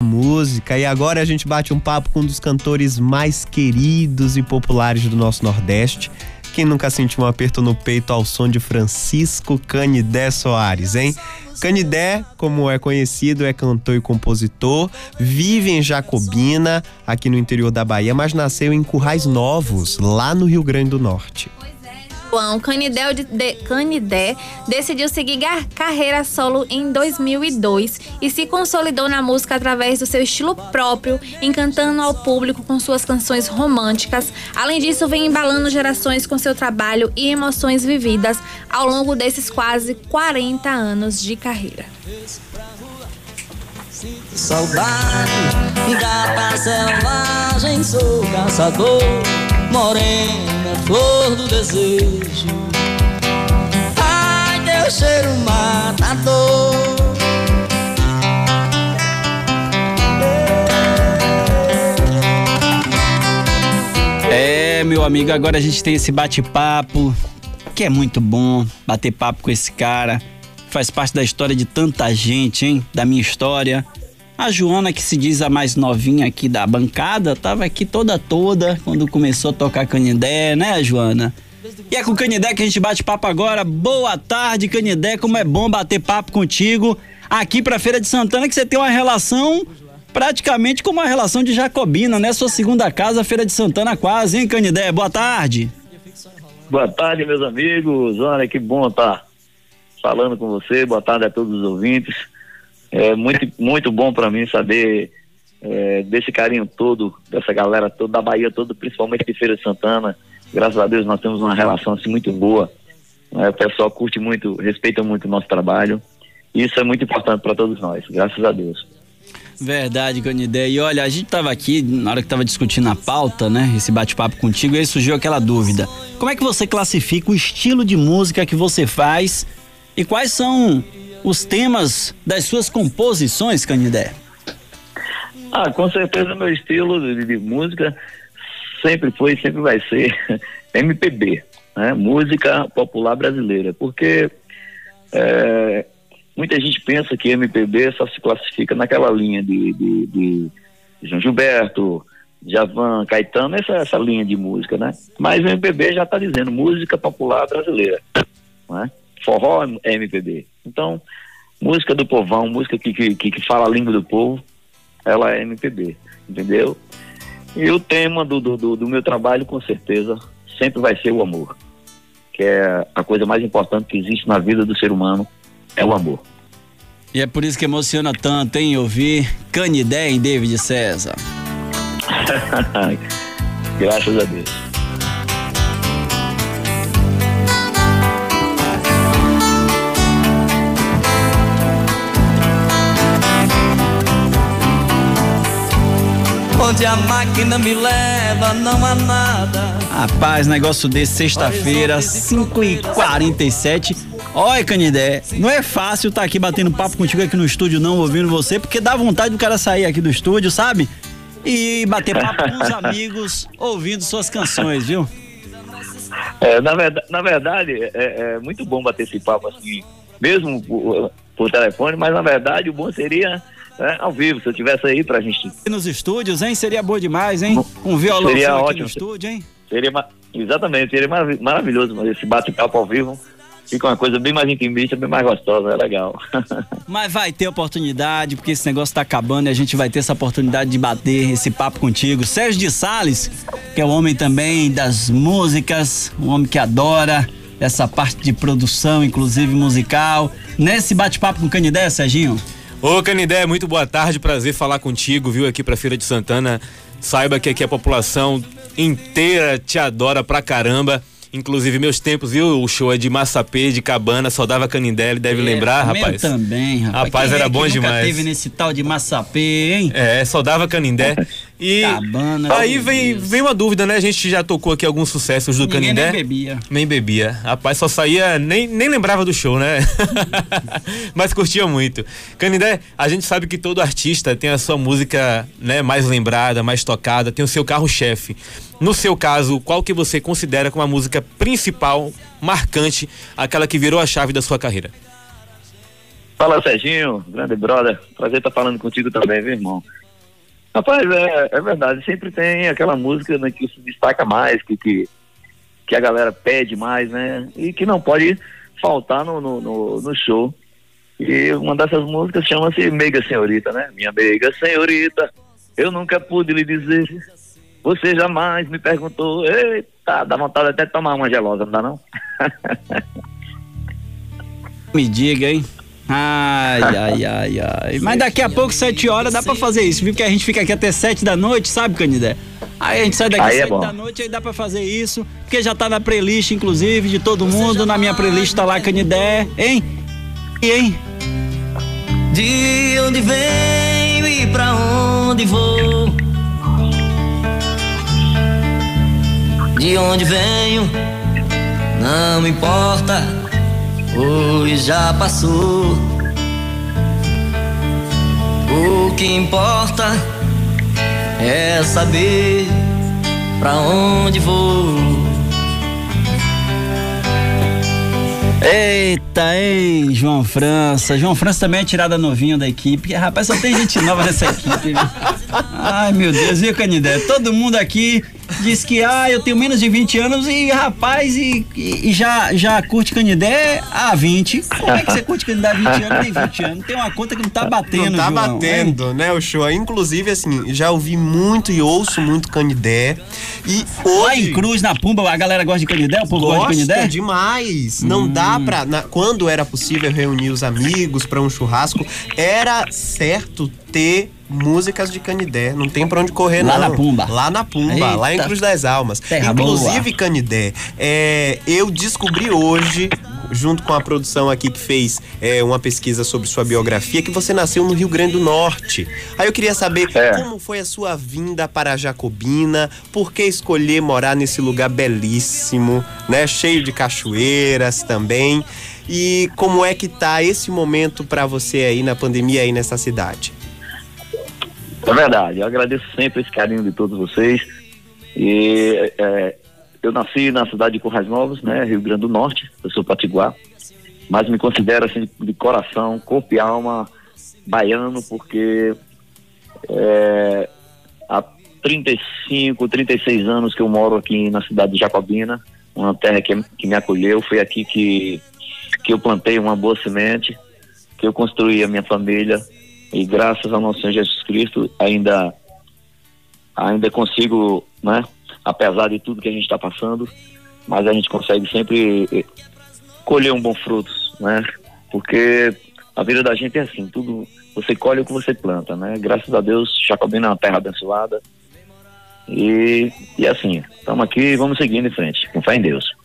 música e agora a gente bate um papo com um dos cantores mais queridos e populares do nosso Nordeste. Quem nunca sentiu um aperto no peito ao som de Francisco Canidé Soares, hein? Canidé, como é conhecido, é cantor e compositor, vive em Jacobina, aqui no interior da Bahia, mas nasceu em Currais Novos, lá no Rio Grande do Norte. João Canidé, de, Canidé decidiu seguir carreira solo em 2002 e se consolidou na música através do seu estilo próprio, encantando ao público com suas canções românticas. Além disso, vem embalando gerações com seu trabalho e emoções vividas ao longo desses quase 40 anos de carreira. Saudade, selvagem, sou caçador morena, flor do desejo. Ai, teu cheiro matador. É, meu amigo, agora a gente tem esse bate-papo que é muito bom bater papo com esse cara. Faz parte da história de tanta gente, hein? Da minha história. A Joana, que se diz a mais novinha aqui da bancada, tava aqui toda toda quando começou a tocar Canidé, né, Joana? E é com o Canidé que a gente bate papo agora. Boa tarde, Canidé. Como é bom bater papo contigo aqui pra Feira de Santana, que você tem uma relação praticamente como uma relação de Jacobina, né? Sua segunda casa, Feira de Santana, quase, hein, Canidé? Boa tarde. Boa tarde, meus amigos. Olha que bom estar falando com você. Boa tarde a todos os ouvintes. É muito, muito bom para mim saber é, desse carinho todo, dessa galera toda, da Bahia toda, principalmente de Feira de Santana. Graças a Deus nós temos uma relação assim muito boa. É, o pessoal curte muito, respeita muito o nosso trabalho. Isso é muito importante para todos nós, graças a Deus. Verdade, Conidé. E olha, a gente tava aqui, na hora que tava discutindo a pauta, né? Esse bate-papo contigo, e aí surgiu aquela dúvida. Como é que você classifica o estilo de música que você faz e quais são os temas das suas composições, Canidé? Ah, com certeza meu estilo de, de música sempre foi e sempre vai ser MPB, né? música popular brasileira, porque é, muita gente pensa que MPB só se classifica naquela linha de, de, de João Gilberto, Javan, Caetano, essa, essa linha de música, né? Mas o MPB já está dizendo música popular brasileira, né? Forró é MPB. Então, música do povão, música que, que, que fala a língua do povo, ela é MPB, entendeu? E o tema do, do, do meu trabalho, com certeza, sempre vai ser o amor. Que é a coisa mais importante que existe na vida do ser humano, é o amor. E é por isso que emociona tanto, hein, ouvir Canidé em David César. Graças a Deus. Onde a máquina me leva, não há nada. Rapaz, negócio desse, sexta-feira, 5h47. Olha, Canidé, não é fácil estar tá aqui batendo papo contigo aqui no estúdio, não, ouvindo você, porque dá vontade do cara sair aqui do estúdio, sabe? E bater papo com os amigos, ouvindo suas canções, viu? É, na, verdade, na verdade é, é, muito bom bater esse papo assim, mesmo por, por telefone, mas na verdade o bom seria é, ao vivo, se eu tivesse aí pra gente. Nos estúdios, hein? Seria bom demais, hein? Um violão seria ótimo. no estúdio, hein? Seria exatamente, seria maravilhoso esse bate-papo ao vivo. Fica uma coisa bem mais intimista, bem mais gostosa, é legal. Mas vai ter oportunidade, porque esse negócio tá acabando e a gente vai ter essa oportunidade de bater esse papo contigo. Sérgio de Sales, que é o homem também das músicas, um homem que adora essa parte de produção, inclusive musical. Nesse bate-papo com o Canidé, Serginho? Ô Canidé, muito boa tarde, prazer falar contigo, viu, aqui pra Feira de Santana. Saiba que aqui a população inteira te adora pra caramba. Inclusive, meus tempos, viu? O show é de Massapê, de Cabana, só dava Canindé, ele deve é, lembrar, rapaz. também, rapaz. Rapaz, Quem era é bom demais. teve nesse tal de Massapê, hein? É, só dava Canindé. E Cabana, aí vem, vem uma dúvida, né? A gente já tocou aqui alguns sucessos do Ninguém Canindé. Nem bebia. Nem bebia. Rapaz, só saía, nem, nem lembrava do show, né? Mas curtia muito. Canindé, a gente sabe que todo artista tem a sua música né, mais lembrada, mais tocada, tem o seu carro-chefe. No seu caso, qual que você considera como a música principal, marcante, aquela que virou a chave da sua carreira? Fala, Serginho, grande brother. Prazer estar falando contigo também, viu, irmão? Rapaz, é, é verdade, sempre tem aquela música né, que se destaca mais, que, que, que a galera pede mais, né? E que não pode faltar no, no, no, no show. E uma dessas músicas chama-se Meiga Senhorita, né? Minha Meiga Senhorita, eu nunca pude lhe dizer. Você jamais me perguntou. Eita, dá vontade até de tomar uma gelosa, não dá não? Me diga, hein? Ai, ai, ai, ai. Mas daqui a pouco, sete horas, dá pra fazer isso, viu? Porque a gente fica aqui até sete da noite, sabe, Canidé? Aí a gente sai daqui Aí é sete bom. da noite, aí dá pra fazer isso. Porque já tá na playlist, inclusive, de todo mundo. Na minha playlist tá lá Canidé, hein? E, hein? De onde venho e pra onde vou? De onde venho, não importa, pois já passou. O que importa é saber pra onde vou. Eita, hein, João França. João França também é tirada novinha da equipe. Rapaz, só tem gente nova nessa equipe. Ai, meu Deus, viu, Canidé? Todo mundo aqui diz que, ah, eu tenho menos de 20 anos e, rapaz, e, e- já, já curte Canidé há 20. Como é que você curte Canidé há 20 anos e tem 20 anos? Tem uma conta que não tá batendo, Não tá João, batendo, né, o show. Inclusive, assim, já ouvi muito e ouço muito Canidé. E Lá em hoje... Cruz, na Pumba, a galera gosta de Canidé? O povo gosta de Gosta Canidé? Hum. demais. Não dá pra. na- quando era possível reunir os amigos pra um churrasco, era certo ter músicas de Canidé. Não tem pra onde correr, Lá não. na Pumba. Lá na Pumba, Eita. lá em Cruz das Almas. Terra Inclusive, Canidé, é, eu descobri hoje. Junto com a produção aqui que fez é, uma pesquisa sobre sua biografia, que você nasceu no Rio Grande do Norte. Aí eu queria saber É. como foi a sua vinda para a Jacobina, por que escolher morar nesse lugar belíssimo, né? Cheio de cachoeiras também. E como é que tá esse momento para você aí na pandemia aí nessa cidade? É verdade, eu agradeço sempre esse carinho de todos vocês. E é, eu nasci na cidade de Currais Novos, né, Rio Grande do Norte, eu sou patiguar, mas me considero assim de coração, corpo e alma baiano, porque é, há 35, 36 anos que eu moro aqui na cidade de Jacobina, uma terra que, que me acolheu, foi aqui que, que eu plantei uma boa semente, que eu construí a minha família, e graças ao nosso Senhor Jesus Cristo ainda ainda consigo, né, apesar de tudo que a gente está passando, mas a gente consegue sempre eh, colher um bom fruto, né? Porque a vida da gente é assim, tudo você colhe o que você planta, né? Graças a Deus, Jacobina é uma terra abençoada. E, e assim, estamos aqui, vamos seguindo em frente, com fé em Deus.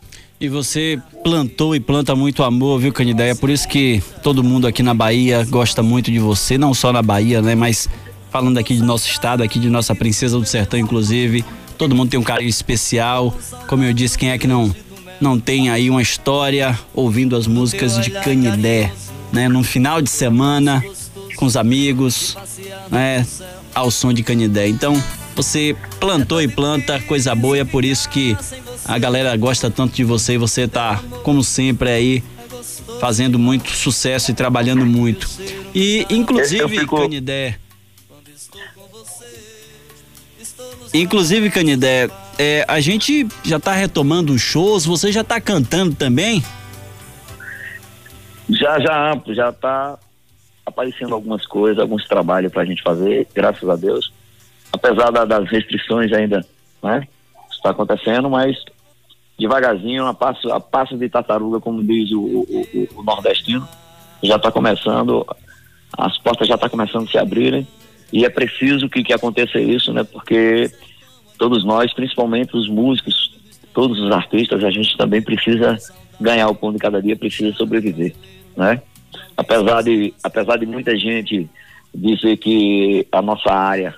E você plantou e planta muito amor, viu, Canidé? É por isso que todo mundo aqui na Bahia gosta muito de você, não só na Bahia, né? Mas falando aqui de nosso estado, aqui de nossa princesa do sertão, inclusive. Todo mundo tem um carinho especial. Como eu disse, quem é que não, não tem aí uma história ouvindo as músicas de Canidé, né? Num final de semana, com os amigos, né? Ao som de Canidé. Então, você plantou e planta coisa boa, é por isso que a galera gosta tanto de você e você tá, como sempre, aí fazendo muito sucesso e trabalhando muito. E, inclusive, fico- Canidé. Inclusive, Canidé, é, a gente já tá retomando os shows, você já tá cantando também? Já, já, já está aparecendo algumas coisas, alguns trabalhos para a gente fazer, graças a Deus. Apesar da- das restrições ainda, né? Está acontecendo, mas devagarzinho, a passo, a passo de tartaruga, como diz o, o- o- o nordestino, já está começando, as portas já estão começando a se abrirem e é preciso que, que aconteça isso, né? Porque todos nós, principalmente os músicos, todos os artistas, a gente também precisa ganhar o pão de cada dia, precisa sobreviver, né? Apesar de, apesar de muita gente dizer que a nossa área,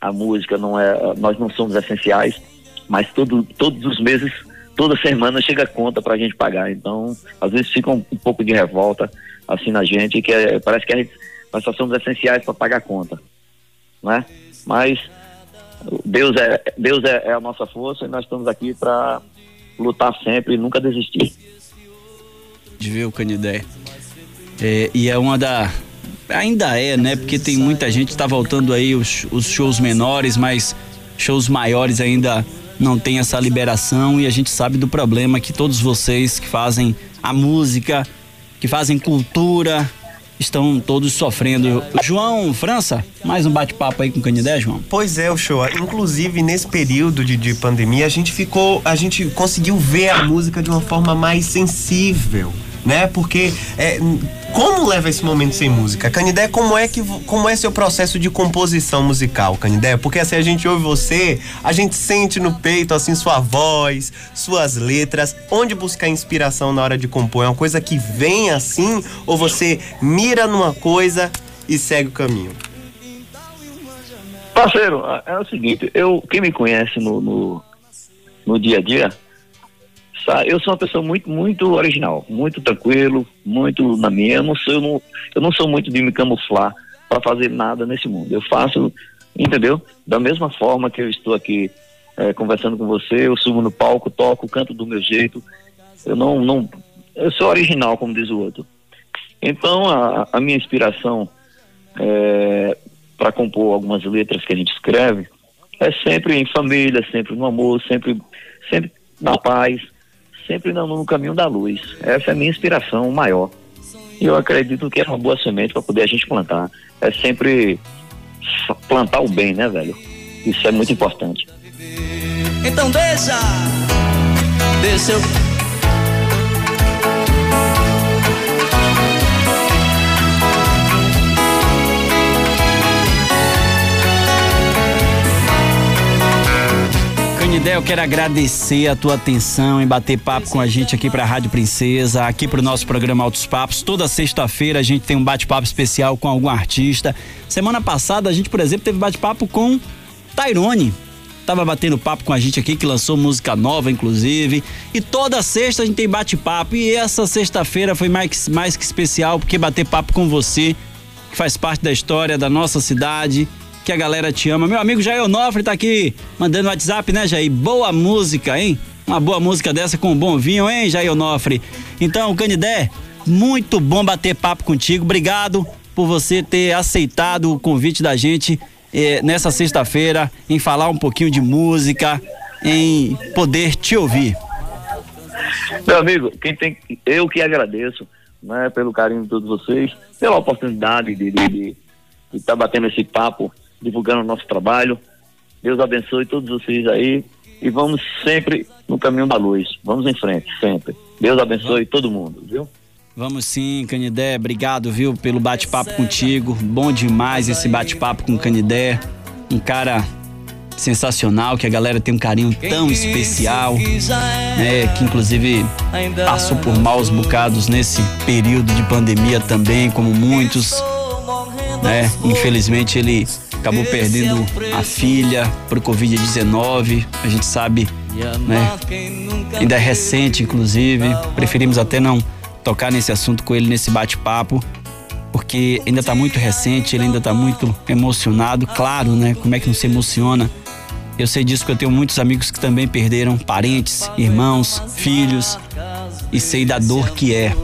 a música não é, nós não somos essenciais, mas todo, todos os meses, toda semana chega conta para a gente pagar. Então, às vezes fica um, um pouco de revolta assim na gente, que é- parece que a gente, nós só somos essenciais para pagar a conta, né? Mas Deus é Deus é, é a nossa força e nós estamos aqui para lutar sempre e nunca desistir. De ver o Canidé. É, e é uma da. Ainda é, né? Porque tem muita gente que tá voltando aí os, os shows menores, mas shows maiores ainda não tem essa liberação e a gente sabe do problema que todos vocês que fazem a música, que fazem cultura, estão todos sofrendo. João França, mais um bate-papo aí com o Canidé, João? Pois é, o show. Inclusive, nesse período de, de pandemia, a gente ficou. A gente conseguiu ver a música de uma forma mais sensível né? Porque é, como leva esse momento sem música? Canidé, como é que como é seu processo de composição musical, Canidé? Porque assim a gente ouve você, a gente sente no peito assim sua voz, suas letras. Onde buscar inspiração na hora de compor? É uma coisa que vem assim ou você mira numa coisa e segue o caminho? Parceiro, é o seguinte, eu quem me conhece no, no, no dia a dia eu sou uma pessoa muito, muito original, muito tranquilo, muito na minha. Eu não sou, eu não, eu não sou muito de me camuflar para fazer nada nesse mundo. Eu faço, entendeu? Da mesma forma que eu estou aqui é, conversando com você, eu subo no palco, toco, canto do meu jeito. Eu não, não, eu sou original, como diz o outro. Então, a, a minha inspiração é, para compor algumas letras que a gente escreve é sempre em família, sempre no amor, sempre, sempre na paz sempre no caminho da luz. Essa é a minha inspiração maior. E eu acredito que é uma boa semente para poder a gente plantar. É sempre plantar o bem, né, velho? Isso é muito importante. Então deixa, deixa eu Canidé, eu quero agradecer a tua atenção em bater papo com a gente aqui pra Rádio Princesa, aqui pro nosso programa Altos Papos. Toda sexta-feira a gente tem um bate-papo especial com algum artista. Semana passada a gente, por exemplo, teve bate-papo com Tairone. Tava batendo papo com a gente aqui, que lançou música nova, inclusive. E toda sexta a gente tem bate-papo. E essa sexta-feira foi mais, mais que especial, porque bater papo com você, que faz parte da história da nossa cidade que a galera te ama. Meu amigo Jair Onofre tá aqui mandando WhatsApp, né, Jair? Boa música, hein? Uma boa música dessa com um bom vinho, hein, Jair Onofre? Então, Canidé, muito bom bater papo contigo. Obrigado por você ter aceitado o convite da gente eh, nessa sexta-feira em falar um pouquinho de música, em poder te ouvir. Meu amigo, quem tem, eu que agradeço, né, pelo carinho de todos vocês, pela oportunidade de estar tá batendo esse papo divulgando o nosso trabalho. Deus abençoe todos vocês aí e vamos sempre no caminho da luz. Vamos em frente, sempre. Deus abençoe todo mundo, viu? Vamos sim, Canidé. Obrigado, viu, pelo bate-papo contigo. Bom demais esse bate-papo com o Canidé. Um cara sensacional, que a galera tem um carinho tão especial, né? Que inclusive passou por maus bocados nesse período de pandemia também, como muitos, né? Infelizmente ele acabou perdendo a filha por Covid-19. A gente sabe, né? Ainda é recente, inclusive. Preferimos até não tocar nesse assunto com ele nesse bate-papo, porque ainda está muito recente, ele ainda está muito emocionado. Claro, né? Como é que não se emociona? Eu sei disso que eu tenho muitos amigos que também perderam parentes, irmãos, filhos e sei da dor que é